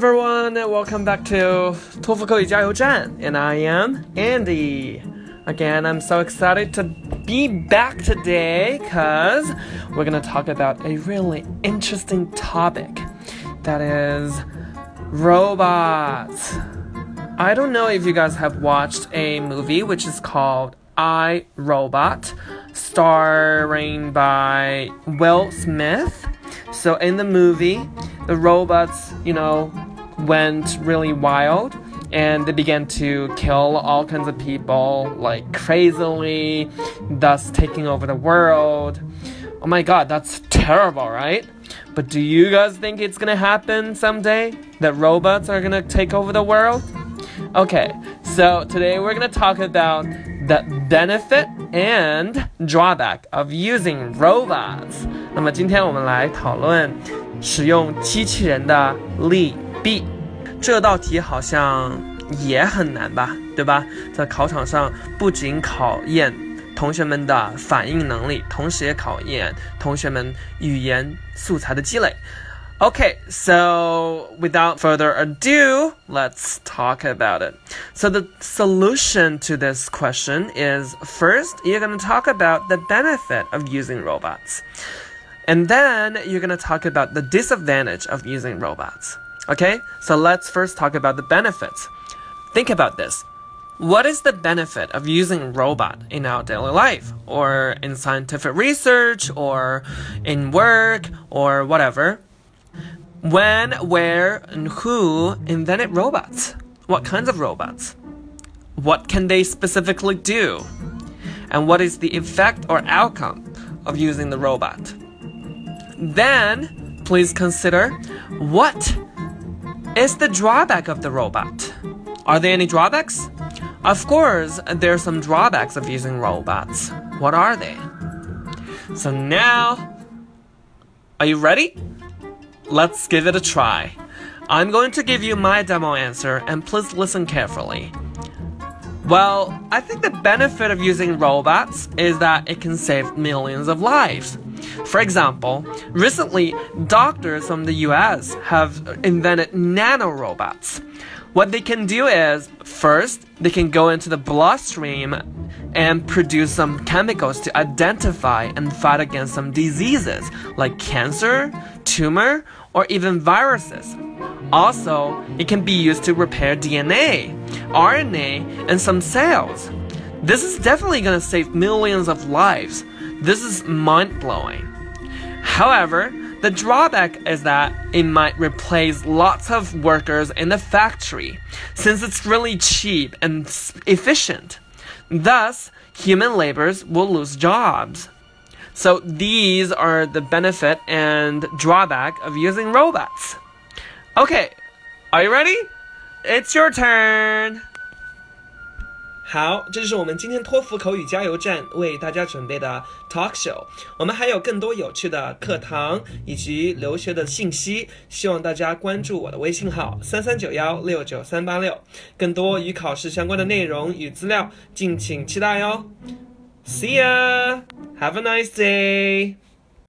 everyone, and welcome back to 托福口语加油站, and I am Andy. Again, I'm so excited to be back today because we're gonna talk about a really interesting topic that is robots. I don't know if you guys have watched a movie which is called I Robot, starring by Will Smith. So in the movie, the robots, you know, went really wild and they began to kill all kinds of people like crazily, thus taking over the world. Oh my god, that's terrible, right? But do you guys think it's gonna happen someday? That robots are gonna take over the world? Okay, so today we're gonna talk about the benefit and drawback of using robots. 那么今天我们来讨论 使用机器人的利弊。这道题好像也很难吧，对吧？在考场上不仅考验同学们的反应能力，同时也考验同学们语言素材的积累。Okay, so without further ado, let's talk about it. So the solution to this question is first, you're going to talk about the benefit of using robots. And then you're to talk about the disadvantage of using robots. Okay? So let's first talk about the benefits. Think about this. What is the benefit of using robot in our daily life or in scientific research or in work or whatever? When, where, and who invented robots? What kinds of robots? What can they specifically do? And what is the effect or outcome of using the robot? Then, please consider what is the drawback of the robot? Are there any drawbacks? Of course, there are some drawbacks of using robots. What are they? So now, are you ready? Let's give it a try. I'm going to give you my demo answer and please listen carefully. Well, I think the benefit of using robots is that it can save millions of lives. For example, recently, doctors from the US have invented nanorobots. What they can do is, first, they can go into the bloodstream and produce some chemicals to identify and fight against some diseases like cancer, tumor, or even viruses. Also, it can be used to repair DNA, RNA, and some cells. This is definitely going to save millions of lives. This is mind blowing. However, the drawback is that it might replace lots of workers in the factory, since it's really cheap and efficient. Thus, human laborers will lose jobs. So these are the benefit and drawback of using robots. Okay, are you ready? It's your turn. 好，这就是我们今天托福口语加油站为大家准备的 talk show。我们还有更多有趣的课堂以及留学的信息，希望大家关注我的微信号三三九幺六九三八六，更多与考试相关的内容与资料，敬请期待哟。See ya! Have a nice day!